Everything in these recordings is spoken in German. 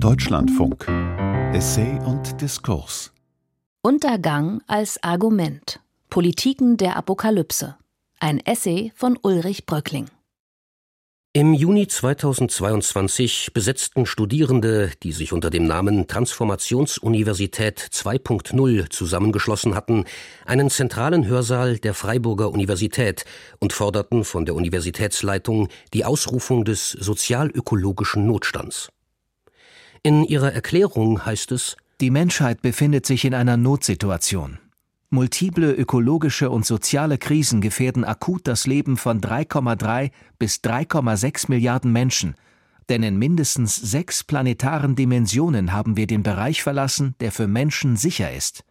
Deutschlandfunk. Essay und Diskurs. Untergang als Argument. Politiken der Apokalypse. Ein Essay von Ulrich Bröckling. Im Juni 2022 besetzten Studierende, die sich unter dem Namen Transformationsuniversität 2.0 zusammengeschlossen hatten, einen zentralen Hörsaal der Freiburger Universität und forderten von der Universitätsleitung die Ausrufung des sozialökologischen Notstands. In ihrer Erklärung heißt es Die Menschheit befindet sich in einer Notsituation. Multiple ökologische und soziale Krisen gefährden akut das Leben von 3,3 bis 3,6 Milliarden Menschen, denn in mindestens sechs planetaren Dimensionen haben wir den Bereich verlassen, der für Menschen sicher ist.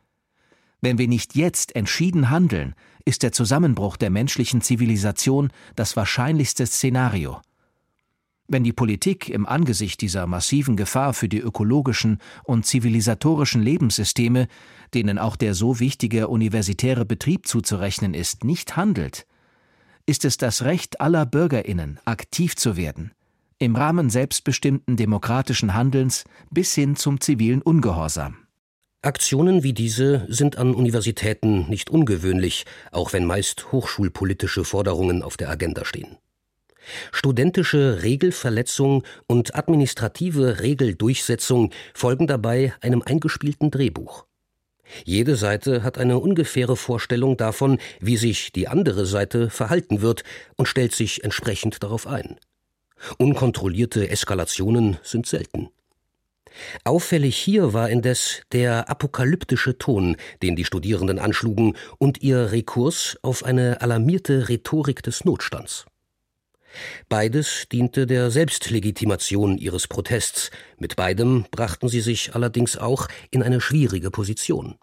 Wenn wir nicht jetzt entschieden handeln, ist der Zusammenbruch der menschlichen Zivilisation das wahrscheinlichste Szenario. Wenn die Politik im Angesicht dieser massiven Gefahr für die ökologischen und zivilisatorischen Lebenssysteme, denen auch der so wichtige universitäre Betrieb zuzurechnen ist, nicht handelt, ist es das Recht aller Bürgerinnen, aktiv zu werden, im Rahmen selbstbestimmten demokratischen Handelns bis hin zum zivilen Ungehorsam. Aktionen wie diese sind an Universitäten nicht ungewöhnlich, auch wenn meist hochschulpolitische Forderungen auf der Agenda stehen. Studentische Regelverletzung und administrative Regeldurchsetzung folgen dabei einem eingespielten Drehbuch. Jede Seite hat eine ungefähre Vorstellung davon, wie sich die andere Seite verhalten wird und stellt sich entsprechend darauf ein. Unkontrollierte Eskalationen sind selten. Auffällig hier war indes der apokalyptische Ton, den die Studierenden anschlugen, und ihr Rekurs auf eine alarmierte Rhetorik des Notstands. Beides diente der Selbstlegitimation ihres Protests, mit beidem brachten sie sich allerdings auch in eine schwierige Position.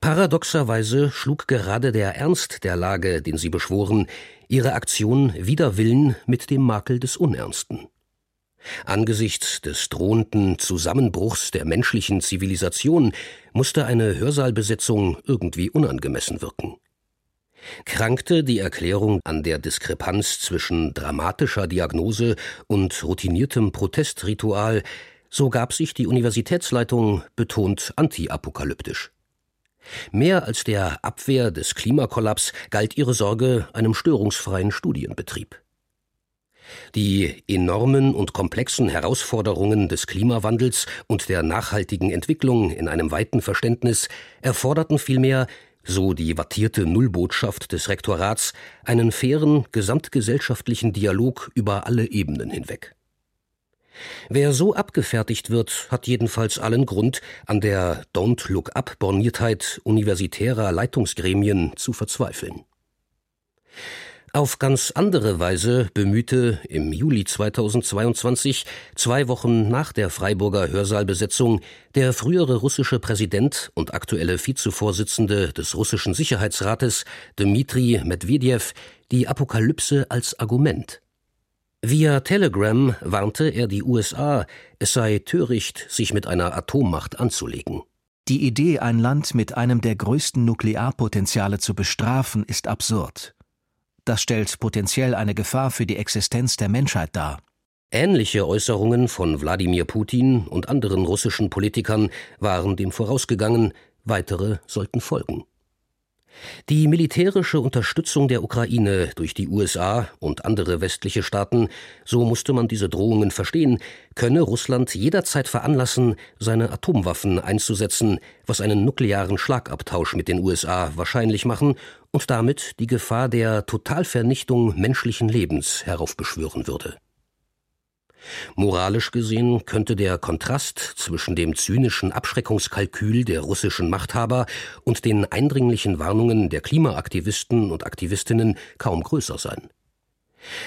Paradoxerweise schlug gerade der Ernst der Lage, den sie beschworen, ihre Aktion wider Willen mit dem Makel des Unernsten. Angesichts des drohenden Zusammenbruchs der menschlichen Zivilisation musste eine Hörsaalbesetzung irgendwie unangemessen wirken. Krankte die Erklärung an der Diskrepanz zwischen dramatischer Diagnose und routiniertem Protestritual, so gab sich die Universitätsleitung betont antiapokalyptisch. Mehr als der Abwehr des Klimakollaps galt ihre Sorge einem störungsfreien Studienbetrieb. Die enormen und komplexen Herausforderungen des Klimawandels und der nachhaltigen Entwicklung in einem weiten Verständnis erforderten vielmehr so die wattierte Nullbotschaft des Rektorats, einen fairen gesamtgesellschaftlichen Dialog über alle Ebenen hinweg. Wer so abgefertigt wird, hat jedenfalls allen Grund, an der Don't Look Up Borniertheit universitärer Leitungsgremien zu verzweifeln. Auf ganz andere Weise bemühte im Juli 2022, zwei Wochen nach der Freiburger Hörsaalbesetzung, der frühere russische Präsident und aktuelle Vizevorsitzende des russischen Sicherheitsrates, Dmitri Medvedev, die Apokalypse als Argument. Via Telegram warnte er die USA, es sei töricht, sich mit einer Atommacht anzulegen. Die Idee, ein Land mit einem der größten Nuklearpotenziale zu bestrafen, ist absurd. Das stellt potenziell eine Gefahr für die Existenz der Menschheit dar. Ähnliche Äußerungen von Wladimir Putin und anderen russischen Politikern waren dem vorausgegangen, weitere sollten folgen. Die militärische Unterstützung der Ukraine durch die USA und andere westliche Staaten, so musste man diese Drohungen verstehen, könne Russland jederzeit veranlassen, seine Atomwaffen einzusetzen, was einen nuklearen Schlagabtausch mit den USA wahrscheinlich machen und damit die Gefahr der Totalvernichtung menschlichen Lebens heraufbeschwören würde. Moralisch gesehen könnte der Kontrast zwischen dem zynischen Abschreckungskalkül der russischen Machthaber und den eindringlichen Warnungen der Klimaaktivisten und Aktivistinnen kaum größer sein.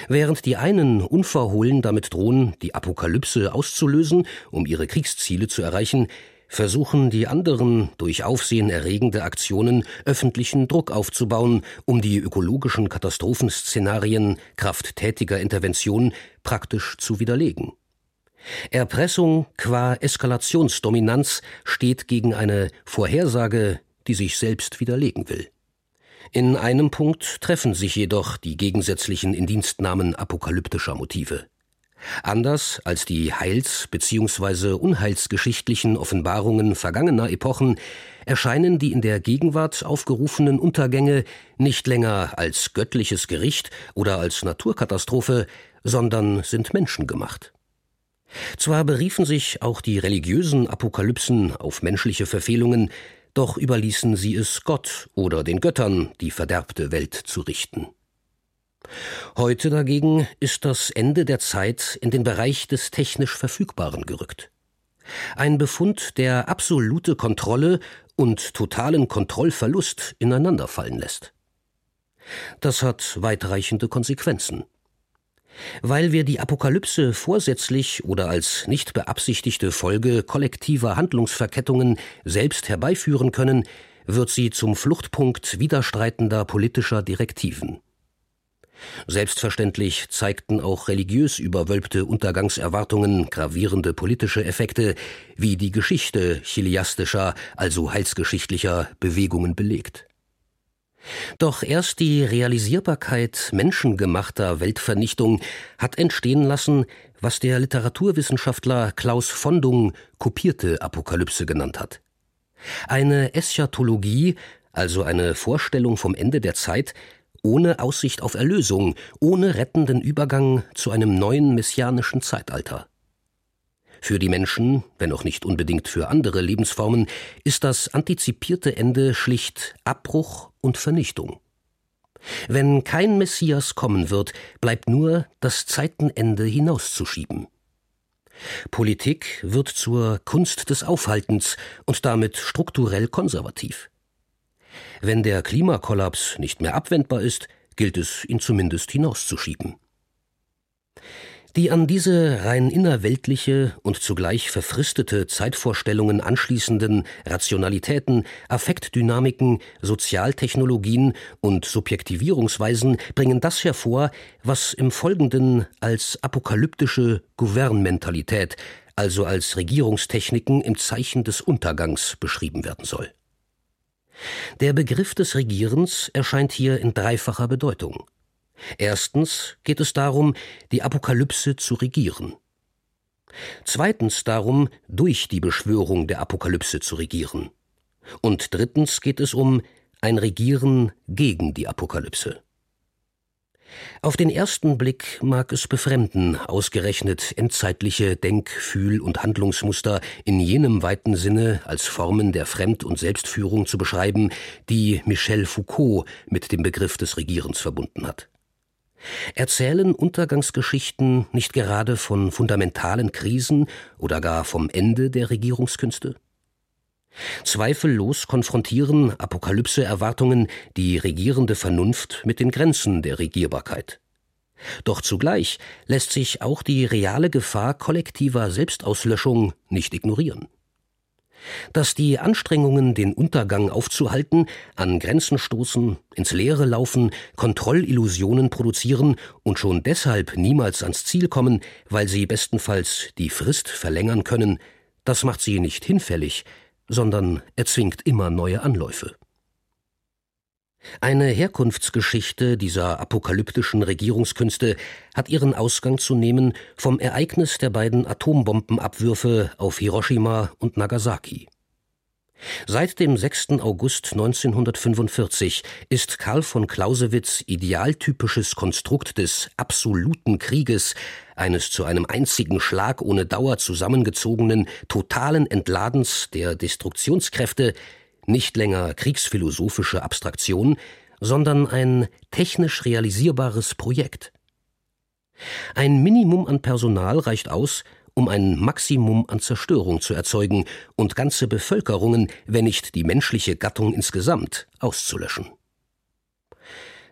Während die einen unverhohlen damit drohen, die Apokalypse auszulösen, um ihre Kriegsziele zu erreichen, versuchen die anderen durch aufsehenerregende Aktionen öffentlichen Druck aufzubauen, um die ökologischen Katastrophenszenarien kraft tätiger Intervention praktisch zu widerlegen. Erpressung qua Eskalationsdominanz steht gegen eine Vorhersage, die sich selbst widerlegen will. In einem Punkt treffen sich jedoch die gegensätzlichen Indienstnahmen apokalyptischer Motive. Anders als die heils- bzw. unheilsgeschichtlichen Offenbarungen vergangener Epochen erscheinen die in der Gegenwart aufgerufenen Untergänge nicht länger als göttliches Gericht oder als Naturkatastrophe, sondern sind menschengemacht. Zwar beriefen sich auch die religiösen Apokalypsen auf menschliche Verfehlungen, doch überließen sie es Gott oder den Göttern, die verderbte Welt zu richten. Heute dagegen ist das Ende der Zeit in den Bereich des technisch Verfügbaren gerückt. Ein Befund, der absolute Kontrolle und totalen Kontrollverlust ineinanderfallen lässt. Das hat weitreichende Konsequenzen. Weil wir die Apokalypse vorsätzlich oder als nicht beabsichtigte Folge kollektiver Handlungsverkettungen selbst herbeiführen können, wird sie zum Fluchtpunkt widerstreitender politischer Direktiven. Selbstverständlich zeigten auch religiös überwölbte Untergangserwartungen gravierende politische Effekte, wie die Geschichte chiliastischer, also heilsgeschichtlicher Bewegungen belegt. Doch erst die Realisierbarkeit menschengemachter Weltvernichtung hat entstehen lassen, was der Literaturwissenschaftler Klaus Fondung kopierte Apokalypse genannt hat. Eine Eschatologie, also eine Vorstellung vom Ende der Zeit, ohne Aussicht auf Erlösung, ohne rettenden Übergang zu einem neuen messianischen Zeitalter. Für die Menschen, wenn auch nicht unbedingt für andere Lebensformen, ist das antizipierte Ende schlicht Abbruch und Vernichtung. Wenn kein Messias kommen wird, bleibt nur das Zeitenende hinauszuschieben. Politik wird zur Kunst des Aufhaltens und damit strukturell konservativ. Wenn der Klimakollaps nicht mehr abwendbar ist, gilt es, ihn zumindest hinauszuschieben. Die an diese rein innerweltliche und zugleich verfristete Zeitvorstellungen anschließenden Rationalitäten, Affektdynamiken, Sozialtechnologien und Subjektivierungsweisen bringen das hervor, was im Folgenden als apokalyptische Gouvernementalität, also als Regierungstechniken im Zeichen des Untergangs beschrieben werden soll. Der Begriff des Regierens erscheint hier in dreifacher Bedeutung. Erstens geht es darum, die Apokalypse zu regieren. Zweitens darum, durch die Beschwörung der Apokalypse zu regieren. Und drittens geht es um ein Regieren gegen die Apokalypse. Auf den ersten Blick mag es befremden, ausgerechnet endzeitliche Denk-, Fühl- und Handlungsmuster in jenem weiten Sinne als Formen der Fremd- und Selbstführung zu beschreiben, die Michel Foucault mit dem Begriff des Regierens verbunden hat. Erzählen Untergangsgeschichten nicht gerade von fundamentalen Krisen oder gar vom Ende der Regierungskünste? Zweifellos konfrontieren Apokalypse-Erwartungen die regierende Vernunft mit den Grenzen der Regierbarkeit. Doch zugleich lässt sich auch die reale Gefahr kollektiver Selbstauslöschung nicht ignorieren. Dass die Anstrengungen, den Untergang aufzuhalten, an Grenzen stoßen, ins Leere laufen, Kontrollillusionen produzieren und schon deshalb niemals ans Ziel kommen, weil sie bestenfalls die Frist verlängern können, das macht sie nicht hinfällig, sondern erzwingt immer neue Anläufe. Eine Herkunftsgeschichte dieser apokalyptischen Regierungskünste hat ihren Ausgang zu nehmen vom Ereignis der beiden Atombombenabwürfe auf Hiroshima und Nagasaki. Seit dem 6. August 1945 ist Karl von Clausewitz idealtypisches Konstrukt des absoluten Krieges, eines zu einem einzigen Schlag ohne Dauer zusammengezogenen, totalen Entladens der Destruktionskräfte, nicht länger kriegsphilosophische Abstraktion, sondern ein technisch realisierbares Projekt. Ein Minimum an Personal reicht aus, um ein Maximum an Zerstörung zu erzeugen und ganze Bevölkerungen, wenn nicht die menschliche Gattung insgesamt, auszulöschen.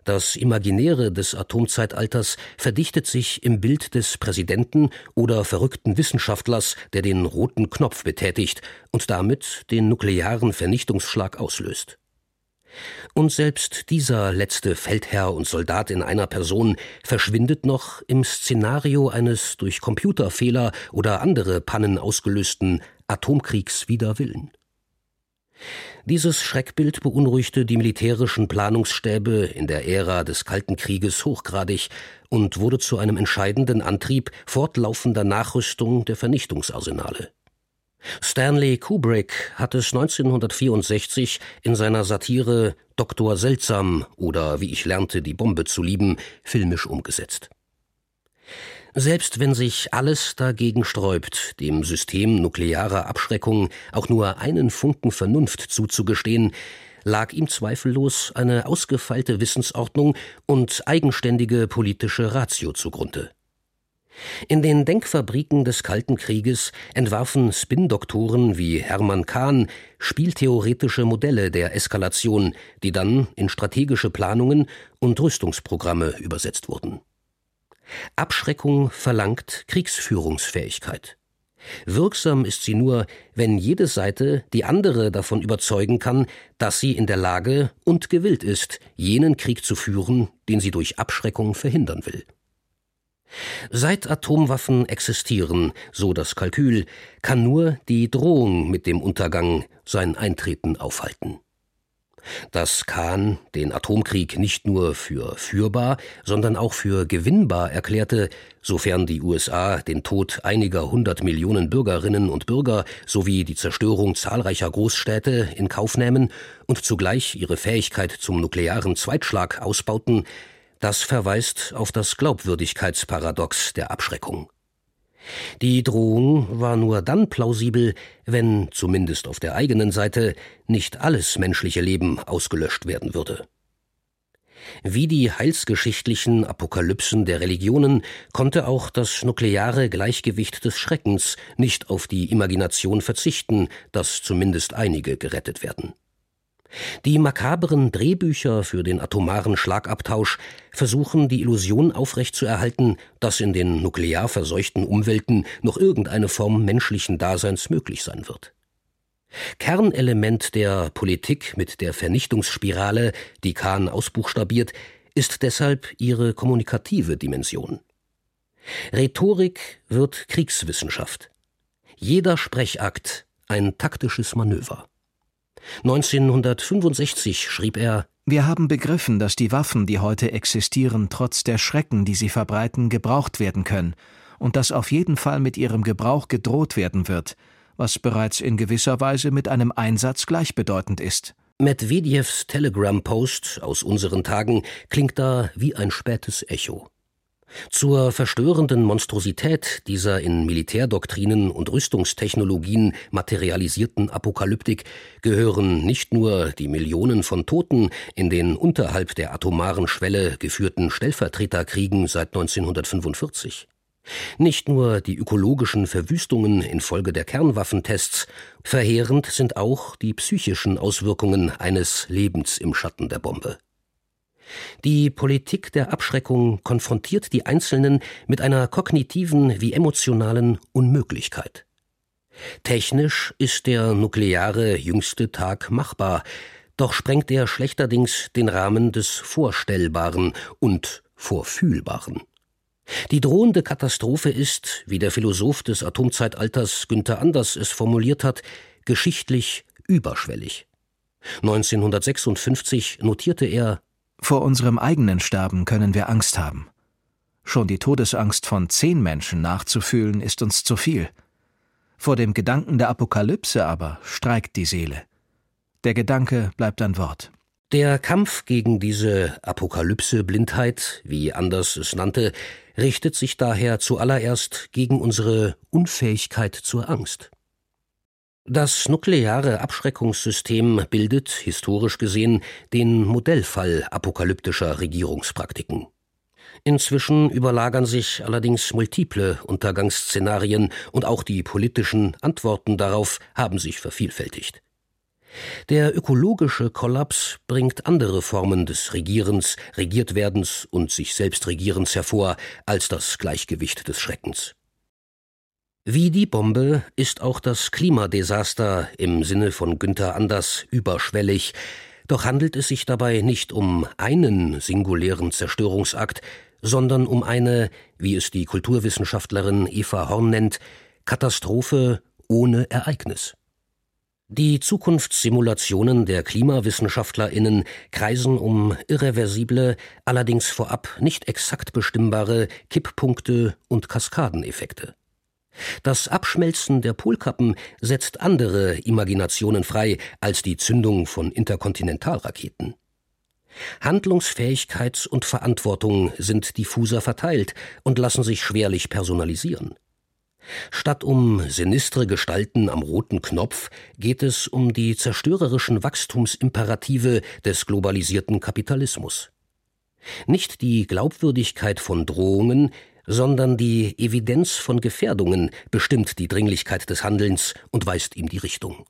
Das Imaginäre des Atomzeitalters verdichtet sich im Bild des Präsidenten oder verrückten Wissenschaftlers, der den roten Knopf betätigt und damit den nuklearen Vernichtungsschlag auslöst. Und selbst dieser letzte Feldherr und Soldat in einer Person verschwindet noch im Szenario eines durch Computerfehler oder andere Pannen ausgelösten Atomkriegs wider Willen. Dieses Schreckbild beunruhigte die militärischen Planungsstäbe in der Ära des Kalten Krieges hochgradig und wurde zu einem entscheidenden Antrieb fortlaufender Nachrüstung der Vernichtungsarsenale. Stanley Kubrick hat es 1964 in seiner Satire Doktor Seltsam oder Wie ich lernte, die Bombe zu lieben filmisch umgesetzt. Selbst wenn sich alles dagegen sträubt, dem System nuklearer Abschreckung auch nur einen Funken Vernunft zuzugestehen, lag ihm zweifellos eine ausgefeilte Wissensordnung und eigenständige politische Ratio zugrunde. In den Denkfabriken des Kalten Krieges entwarfen Spin-Doktoren wie Hermann Kahn spieltheoretische Modelle der Eskalation, die dann in strategische Planungen und Rüstungsprogramme übersetzt wurden. Abschreckung verlangt Kriegsführungsfähigkeit. Wirksam ist sie nur, wenn jede Seite die andere davon überzeugen kann, dass sie in der Lage und gewillt ist, jenen Krieg zu führen, den sie durch Abschreckung verhindern will. Seit Atomwaffen existieren, so das Kalkül, kann nur die Drohung mit dem Untergang sein Eintreten aufhalten. Dass Kahn den Atomkrieg nicht nur für führbar, sondern auch für gewinnbar erklärte, sofern die USA den Tod einiger hundert Millionen Bürgerinnen und Bürger sowie die Zerstörung zahlreicher Großstädte in Kauf nähmen und zugleich ihre Fähigkeit zum nuklearen Zweitschlag ausbauten, das verweist auf das Glaubwürdigkeitsparadox der Abschreckung. Die Drohung war nur dann plausibel, wenn, zumindest auf der eigenen Seite, nicht alles menschliche Leben ausgelöscht werden würde. Wie die heilsgeschichtlichen Apokalypsen der Religionen konnte auch das nukleare Gleichgewicht des Schreckens nicht auf die Imagination verzichten, dass zumindest einige gerettet werden. Die makaberen Drehbücher für den atomaren Schlagabtausch versuchen die Illusion aufrechtzuerhalten, dass in den nuklear verseuchten Umwelten noch irgendeine Form menschlichen Daseins möglich sein wird. Kernelement der Politik mit der Vernichtungsspirale, die Kahn ausbuchstabiert, ist deshalb ihre kommunikative Dimension. Rhetorik wird Kriegswissenschaft. Jeder Sprechakt ein taktisches Manöver. 1965 schrieb er Wir haben begriffen, dass die Waffen, die heute existieren, trotz der Schrecken, die sie verbreiten, gebraucht werden können und dass auf jeden Fall mit ihrem Gebrauch gedroht werden wird, was bereits in gewisser Weise mit einem Einsatz gleichbedeutend ist. Medvedevs Telegram-Post aus unseren Tagen klingt da wie ein spätes Echo. Zur verstörenden Monstrosität dieser in Militärdoktrinen und Rüstungstechnologien materialisierten Apokalyptik gehören nicht nur die Millionen von Toten in den unterhalb der atomaren Schwelle geführten Stellvertreterkriegen seit 1945. Nicht nur die ökologischen Verwüstungen infolge der Kernwaffentests, verheerend sind auch die psychischen Auswirkungen eines Lebens im Schatten der Bombe. Die Politik der Abschreckung konfrontiert die Einzelnen mit einer kognitiven wie emotionalen Unmöglichkeit. Technisch ist der nukleare jüngste Tag machbar, doch sprengt er schlechterdings den Rahmen des Vorstellbaren und Vorfühlbaren. Die drohende Katastrophe ist, wie der Philosoph des Atomzeitalters Günther Anders es formuliert hat, geschichtlich überschwellig. 1956 notierte er vor unserem eigenen Sterben können wir Angst haben. Schon die Todesangst von zehn Menschen nachzufühlen, ist uns zu viel. Vor dem Gedanken der Apokalypse aber streikt die Seele. Der Gedanke bleibt ein Wort. Der Kampf gegen diese Apokalypse-Blindheit, wie Anders es nannte, richtet sich daher zuallererst gegen unsere Unfähigkeit zur Angst. Das nukleare Abschreckungssystem bildet, historisch gesehen, den Modellfall apokalyptischer Regierungspraktiken. Inzwischen überlagern sich allerdings multiple Untergangsszenarien und auch die politischen Antworten darauf haben sich vervielfältigt. Der ökologische Kollaps bringt andere Formen des Regierens, Regiertwerdens und sich selbst Regierens hervor als das Gleichgewicht des Schreckens. Wie die Bombe ist auch das Klimadesaster im Sinne von Günther Anders überschwellig, doch handelt es sich dabei nicht um einen singulären Zerstörungsakt, sondern um eine, wie es die Kulturwissenschaftlerin Eva Horn nennt, Katastrophe ohne Ereignis. Die Zukunftssimulationen der KlimawissenschaftlerInnen kreisen um irreversible, allerdings vorab nicht exakt bestimmbare Kipppunkte und Kaskadeneffekte. Das Abschmelzen der Polkappen setzt andere Imaginationen frei als die Zündung von Interkontinentalraketen. Handlungsfähigkeit und Verantwortung sind diffuser verteilt und lassen sich schwerlich personalisieren. Statt um sinistre Gestalten am roten Knopf geht es um die zerstörerischen Wachstumsimperative des globalisierten Kapitalismus. Nicht die Glaubwürdigkeit von Drohungen, sondern die Evidenz von Gefährdungen bestimmt die Dringlichkeit des Handelns und weist ihm die Richtung.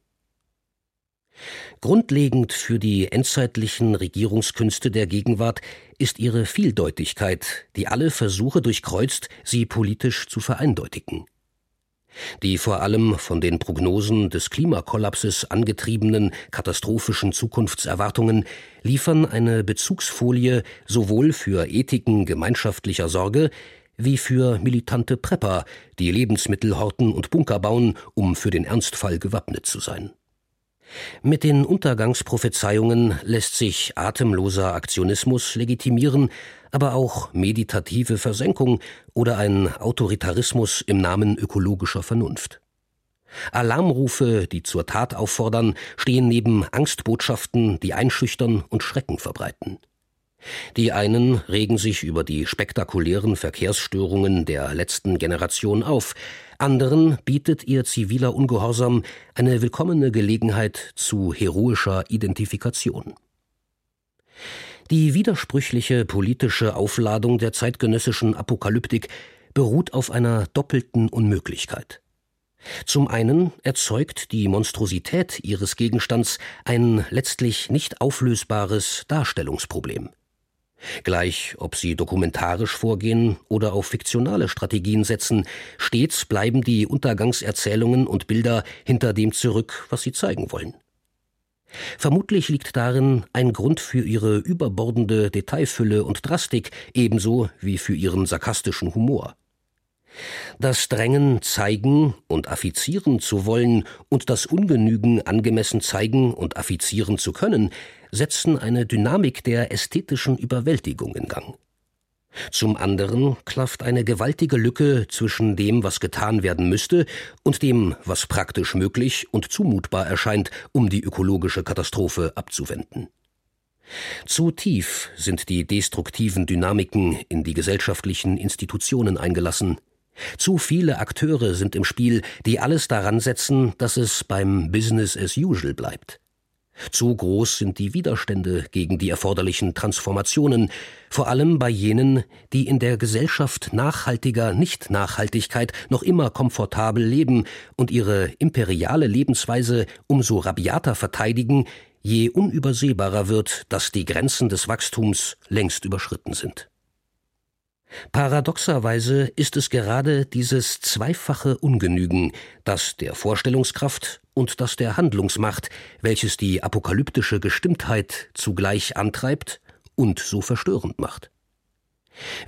Grundlegend für die endzeitlichen Regierungskünste der Gegenwart ist ihre Vieldeutigkeit, die alle Versuche durchkreuzt, sie politisch zu vereindeutigen. Die vor allem von den Prognosen des Klimakollapses angetriebenen katastrophischen Zukunftserwartungen liefern eine Bezugsfolie sowohl für Ethiken gemeinschaftlicher Sorge wie für militante Prepper, die Lebensmittel horten und Bunker bauen, um für den Ernstfall gewappnet zu sein. Mit den Untergangsprophezeiungen lässt sich atemloser Aktionismus legitimieren, aber auch meditative Versenkung oder ein Autoritarismus im Namen ökologischer Vernunft. Alarmrufe, die zur Tat auffordern, stehen neben Angstbotschaften, die einschüchtern und Schrecken verbreiten. Die einen regen sich über die spektakulären Verkehrsstörungen der letzten Generation auf, anderen bietet ihr ziviler Ungehorsam eine willkommene Gelegenheit zu heroischer Identifikation. Die widersprüchliche politische Aufladung der zeitgenössischen Apokalyptik beruht auf einer doppelten Unmöglichkeit. Zum einen erzeugt die Monstrosität ihres Gegenstands ein letztlich nicht auflösbares Darstellungsproblem. Gleich ob sie dokumentarisch vorgehen oder auf fiktionale Strategien setzen, stets bleiben die Untergangserzählungen und Bilder hinter dem zurück, was sie zeigen wollen. Vermutlich liegt darin ein Grund für ihre überbordende Detailfülle und Drastik, ebenso wie für ihren sarkastischen Humor. Das Drängen, zeigen und affizieren zu wollen und das Ungenügen angemessen zeigen und affizieren zu können, setzen eine Dynamik der ästhetischen Überwältigung in Gang. Zum anderen klafft eine gewaltige Lücke zwischen dem, was getan werden müsste, und dem, was praktisch möglich und zumutbar erscheint, um die ökologische Katastrophe abzuwenden. Zu tief sind die destruktiven Dynamiken in die gesellschaftlichen Institutionen eingelassen. Zu viele Akteure sind im Spiel, die alles daran setzen, dass es beim Business as usual bleibt. Zu groß sind die Widerstände gegen die erforderlichen Transformationen, vor allem bei jenen, die in der Gesellschaft nachhaltiger Nicht-Nachhaltigkeit noch immer komfortabel leben und ihre imperiale Lebensweise umso rabiater verteidigen, je unübersehbarer wird, dass die Grenzen des Wachstums längst überschritten sind. Paradoxerweise ist es gerade dieses zweifache Ungenügen, das der Vorstellungskraft und das der Handlungsmacht, welches die apokalyptische Gestimmtheit zugleich antreibt und so verstörend macht.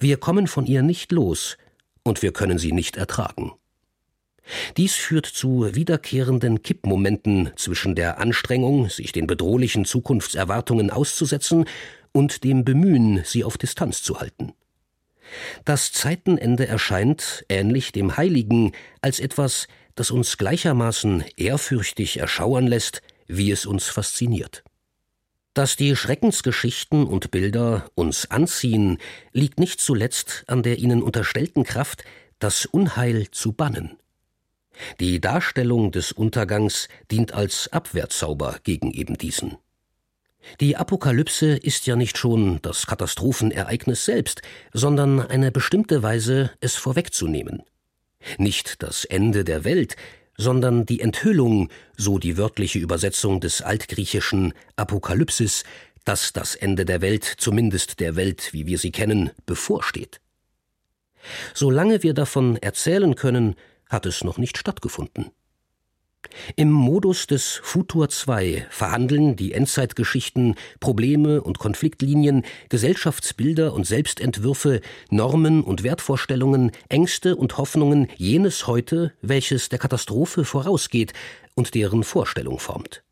Wir kommen von ihr nicht los, und wir können sie nicht ertragen. Dies führt zu wiederkehrenden Kippmomenten zwischen der Anstrengung, sich den bedrohlichen Zukunftserwartungen auszusetzen, und dem Bemühen, sie auf Distanz zu halten. Das Zeitenende erscheint, ähnlich dem Heiligen, als etwas, das uns gleichermaßen ehrfürchtig erschauern lässt, wie es uns fasziniert. Dass die Schreckensgeschichten und Bilder uns anziehen, liegt nicht zuletzt an der ihnen unterstellten Kraft, das Unheil zu bannen. Die Darstellung des Untergangs dient als Abwehrzauber gegen eben diesen. Die Apokalypse ist ja nicht schon das Katastrophenereignis selbst, sondern eine bestimmte Weise, es vorwegzunehmen. Nicht das Ende der Welt, sondern die Enthüllung, so die wörtliche Übersetzung des altgriechischen Apokalypsis, dass das Ende der Welt, zumindest der Welt, wie wir sie kennen, bevorsteht. Solange wir davon erzählen können, hat es noch nicht stattgefunden. Im Modus des Futur 2 verhandeln die Endzeitgeschichten Probleme und Konfliktlinien, Gesellschaftsbilder und Selbstentwürfe, Normen und Wertvorstellungen, Ängste und Hoffnungen jenes Heute, welches der Katastrophe vorausgeht und deren Vorstellung formt.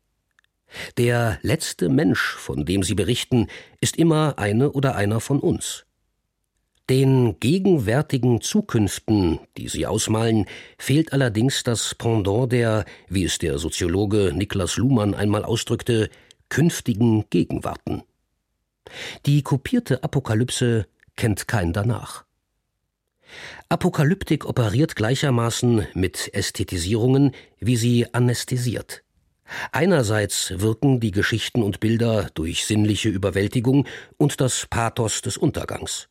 Der letzte Mensch, von dem sie berichten, ist immer eine oder einer von uns. Den gegenwärtigen Zukünften, die sie ausmalen, fehlt allerdings das Pendant der, wie es der Soziologe Niklas Luhmann einmal ausdrückte, künftigen Gegenwarten. Die kopierte Apokalypse kennt kein danach. Apokalyptik operiert gleichermaßen mit Ästhetisierungen, wie sie anästhesiert. Einerseits wirken die Geschichten und Bilder durch sinnliche Überwältigung und das Pathos des Untergangs.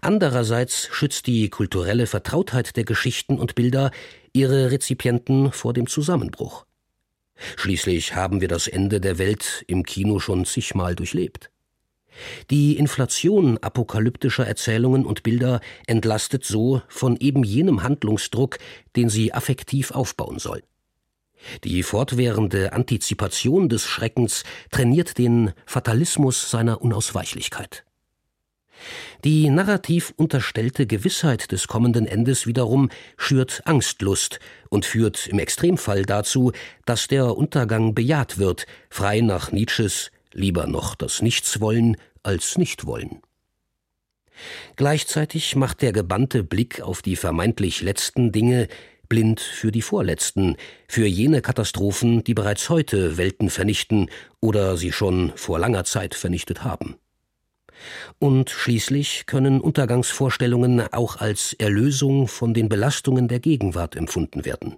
Andererseits schützt die kulturelle Vertrautheit der Geschichten und Bilder ihre Rezipienten vor dem Zusammenbruch. Schließlich haben wir das Ende der Welt im Kino schon zigmal durchlebt. Die Inflation apokalyptischer Erzählungen und Bilder entlastet so von eben jenem Handlungsdruck, den sie affektiv aufbauen soll. Die fortwährende Antizipation des Schreckens trainiert den Fatalismus seiner Unausweichlichkeit. Die narrativ unterstellte Gewissheit des kommenden Endes wiederum schürt Angstlust und führt im Extremfall dazu, dass der Untergang bejaht wird, frei nach Nietzsches lieber noch das Nichtswollen als Nichtwollen. Gleichzeitig macht der gebannte Blick auf die vermeintlich letzten Dinge blind für die vorletzten, für jene Katastrophen, die bereits heute Welten vernichten oder sie schon vor langer Zeit vernichtet haben. Und schließlich können Untergangsvorstellungen auch als Erlösung von den Belastungen der Gegenwart empfunden werden.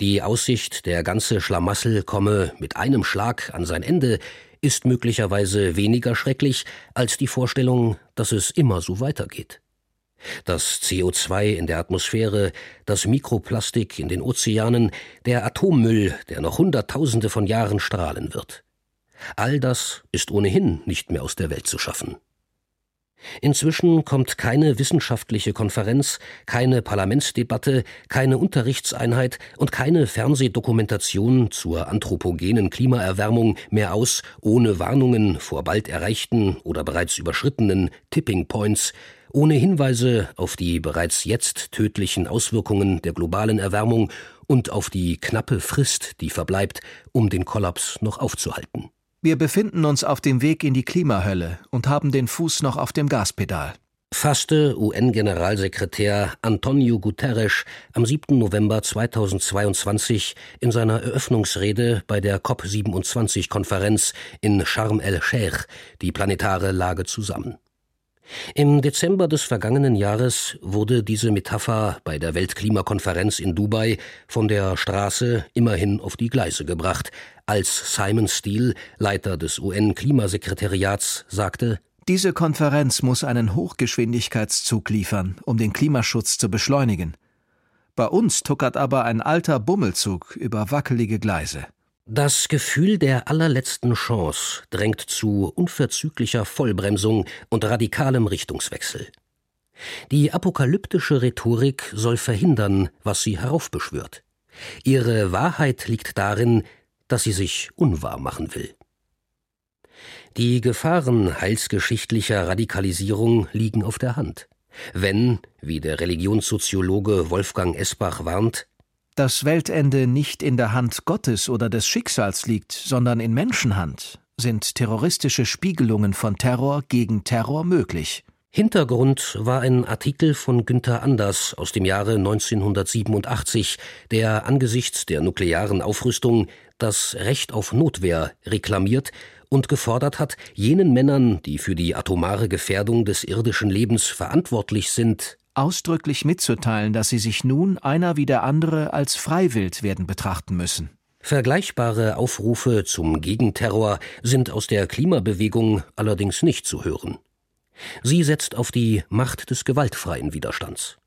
Die Aussicht, der ganze Schlamassel komme mit einem Schlag an sein Ende, ist möglicherweise weniger schrecklich als die Vorstellung, dass es immer so weitergeht. Das CO2 in der Atmosphäre, das Mikroplastik in den Ozeanen, der Atommüll, der noch Hunderttausende von Jahren strahlen wird. All das ist ohnehin nicht mehr aus der Welt zu schaffen. Inzwischen kommt keine wissenschaftliche Konferenz, keine Parlamentsdebatte, keine Unterrichtseinheit und keine Fernsehdokumentation zur anthropogenen Klimaerwärmung mehr aus, ohne Warnungen vor bald erreichten oder bereits überschrittenen Tipping Points, ohne Hinweise auf die bereits jetzt tödlichen Auswirkungen der globalen Erwärmung und auf die knappe Frist, die verbleibt, um den Kollaps noch aufzuhalten. Wir befinden uns auf dem Weg in die Klimahölle und haben den Fuß noch auf dem Gaspedal. Fasste UN-Generalsekretär Antonio Guterres am 7. November 2022 in seiner Eröffnungsrede bei der COP27-Konferenz in Sharm el-Sheikh die planetare Lage zusammen. Im Dezember des vergangenen Jahres wurde diese Metapher bei der Weltklimakonferenz in Dubai von der Straße immerhin auf die Gleise gebracht, als Simon Steele, Leiter des UN-Klimasekretariats, sagte, diese Konferenz muss einen Hochgeschwindigkeitszug liefern, um den Klimaschutz zu beschleunigen. Bei uns tuckert aber ein alter Bummelzug über wackelige Gleise. Das Gefühl der allerletzten Chance drängt zu unverzüglicher Vollbremsung und radikalem Richtungswechsel. Die apokalyptische Rhetorik soll verhindern, was sie heraufbeschwört. Ihre Wahrheit liegt darin, dass sie sich unwahr machen will. Die Gefahren heilsgeschichtlicher Radikalisierung liegen auf der Hand. Wenn, wie der Religionssoziologe Wolfgang Esbach warnt, das Weltende nicht in der Hand Gottes oder des Schicksals liegt, sondern in Menschenhand, sind terroristische Spiegelungen von Terror gegen Terror möglich. Hintergrund war ein Artikel von Günther Anders aus dem Jahre 1987, der angesichts der nuklearen Aufrüstung das Recht auf Notwehr reklamiert und gefordert hat, jenen Männern, die für die atomare Gefährdung des irdischen Lebens verantwortlich sind, ausdrücklich mitzuteilen, dass sie sich nun einer wie der andere als Freiwild werden betrachten müssen. Vergleichbare Aufrufe zum Gegenterror sind aus der Klimabewegung allerdings nicht zu hören. Sie setzt auf die Macht des gewaltfreien Widerstands.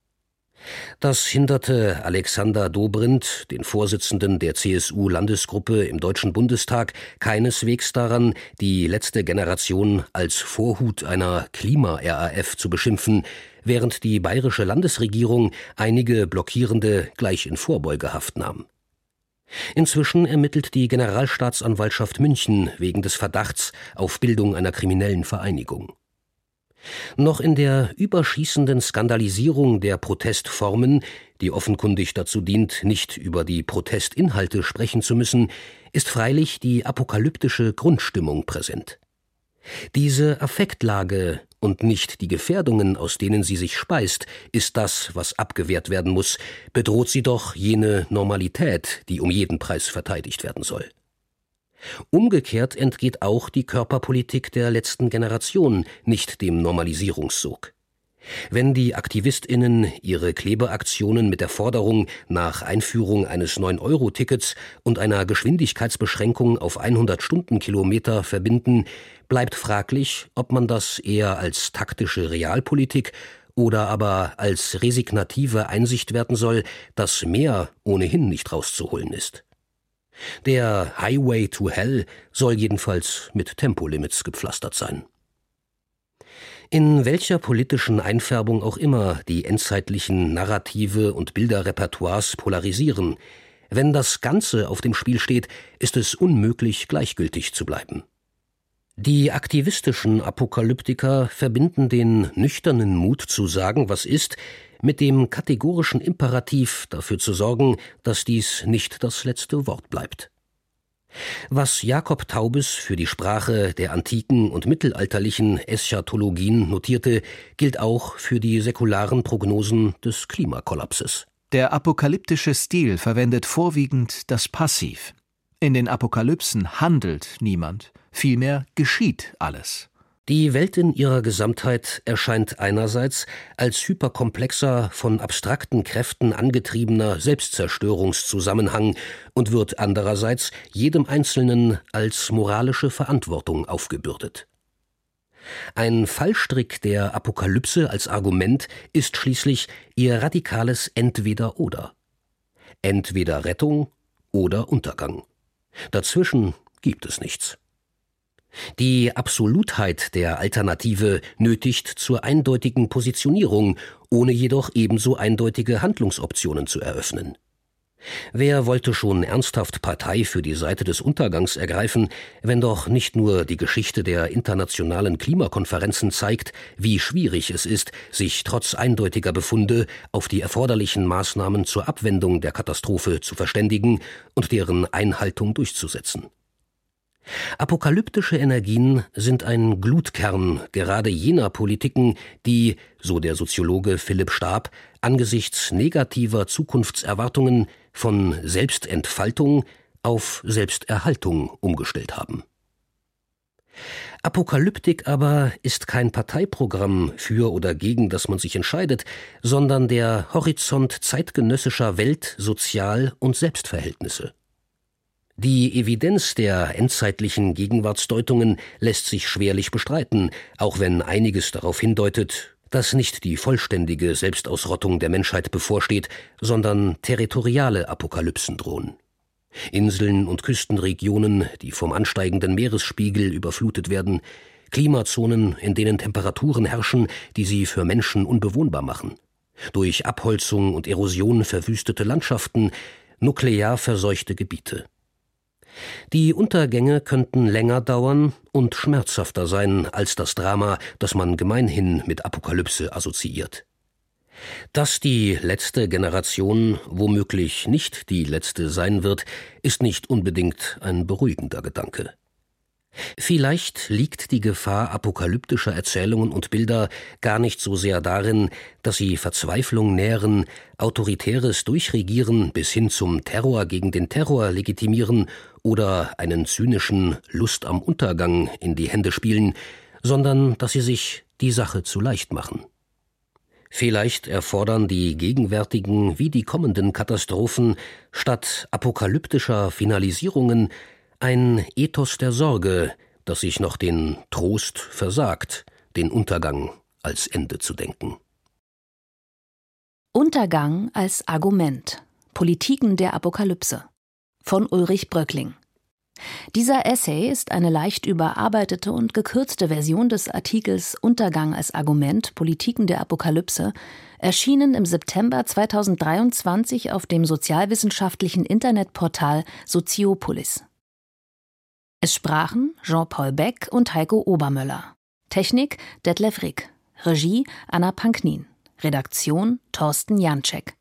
Das hinderte Alexander Dobrindt, den Vorsitzenden der CSU-Landesgruppe im Deutschen Bundestag, keineswegs daran, die letzte Generation als Vorhut einer Klima-RAF zu beschimpfen, während die bayerische Landesregierung einige Blockierende gleich in Vorbeugehaft nahm. Inzwischen ermittelt die Generalstaatsanwaltschaft München wegen des Verdachts auf Bildung einer kriminellen Vereinigung. Noch in der überschießenden Skandalisierung der Protestformen, die offenkundig dazu dient, nicht über die Protestinhalte sprechen zu müssen, ist freilich die apokalyptische Grundstimmung präsent. Diese Affektlage und nicht die Gefährdungen, aus denen sie sich speist, ist das, was abgewehrt werden muss, bedroht sie doch jene Normalität, die um jeden Preis verteidigt werden soll. Umgekehrt entgeht auch die Körperpolitik der letzten Generation nicht dem Normalisierungssog. Wenn die AktivistInnen ihre Klebeaktionen mit der Forderung nach Einführung eines 9-Euro-Tickets und einer Geschwindigkeitsbeschränkung auf 100 Stundenkilometer verbinden, bleibt fraglich, ob man das eher als taktische Realpolitik oder aber als resignative Einsicht werten soll, dass mehr ohnehin nicht rauszuholen ist. Der Highway to Hell soll jedenfalls mit Tempolimits gepflastert sein. In welcher politischen Einfärbung auch immer die endzeitlichen Narrative und Bilderrepertoires polarisieren, wenn das Ganze auf dem Spiel steht, ist es unmöglich, gleichgültig zu bleiben. Die aktivistischen Apokalyptiker verbinden den nüchternen Mut zu sagen, was ist, mit dem kategorischen Imperativ dafür zu sorgen, dass dies nicht das letzte Wort bleibt. Was Jakob Taubes für die Sprache der antiken und mittelalterlichen Eschatologien notierte, gilt auch für die säkularen Prognosen des Klimakollapses. Der apokalyptische Stil verwendet vorwiegend das Passiv. In den Apokalypsen handelt niemand, vielmehr geschieht alles. Die Welt in ihrer Gesamtheit erscheint einerseits als hyperkomplexer, von abstrakten Kräften angetriebener Selbstzerstörungszusammenhang und wird andererseits jedem Einzelnen als moralische Verantwortung aufgebürdet. Ein Fallstrick der Apokalypse als Argument ist schließlich ihr radikales Entweder-Oder. Entweder Rettung oder Untergang. Dazwischen gibt es nichts. Die Absolutheit der Alternative nötigt zur eindeutigen Positionierung, ohne jedoch ebenso eindeutige Handlungsoptionen zu eröffnen. Wer wollte schon ernsthaft Partei für die Seite des Untergangs ergreifen, wenn doch nicht nur die Geschichte der internationalen Klimakonferenzen zeigt, wie schwierig es ist, sich trotz eindeutiger Befunde auf die erforderlichen Maßnahmen zur Abwendung der Katastrophe zu verständigen und deren Einhaltung durchzusetzen. Apokalyptische Energien sind ein Glutkern gerade jener Politiken, die, so der Soziologe Philipp Stab, angesichts negativer Zukunftserwartungen von Selbstentfaltung auf Selbsterhaltung umgestellt haben. Apokalyptik aber ist kein Parteiprogramm für oder gegen das man sich entscheidet, sondern der Horizont zeitgenössischer Welt-, Sozial- und Selbstverhältnisse. Die Evidenz der endzeitlichen Gegenwartsdeutungen lässt sich schwerlich bestreiten, auch wenn einiges darauf hindeutet, dass nicht die vollständige Selbstausrottung der Menschheit bevorsteht, sondern territoriale Apokalypsen drohen. Inseln und Küstenregionen, die vom ansteigenden Meeresspiegel überflutet werden, Klimazonen, in denen Temperaturen herrschen, die sie für Menschen unbewohnbar machen, durch Abholzung und Erosion verwüstete Landschaften, nuklear verseuchte Gebiete. Die Untergänge könnten länger dauern und schmerzhafter sein als das Drama, das man gemeinhin mit Apokalypse assoziiert. Dass die letzte Generation womöglich nicht die letzte sein wird, ist nicht unbedingt ein beruhigender Gedanke. Vielleicht liegt die Gefahr apokalyptischer Erzählungen und Bilder gar nicht so sehr darin, dass sie Verzweiflung nähren, autoritäres Durchregieren bis hin zum Terror gegen den Terror legitimieren oder einen zynischen Lust am Untergang in die Hände spielen, sondern dass sie sich die Sache zu leicht machen. Vielleicht erfordern die gegenwärtigen wie die kommenden Katastrophen statt apokalyptischer Finalisierungen ein Ethos der Sorge, das sich noch den Trost versagt, den Untergang als Ende zu denken. Untergang als Argument. Politiken der Apokalypse von Ulrich Bröckling. Dieser Essay ist eine leicht überarbeitete und gekürzte Version des Artikels Untergang als Argument Politiken der Apokalypse, erschienen im September 2023 auf dem sozialwissenschaftlichen Internetportal Soziopolis. Es sprachen Jean-Paul Beck und Heiko Obermöller. Technik Detlef Rick. Regie Anna Panknin. Redaktion Thorsten Janczek.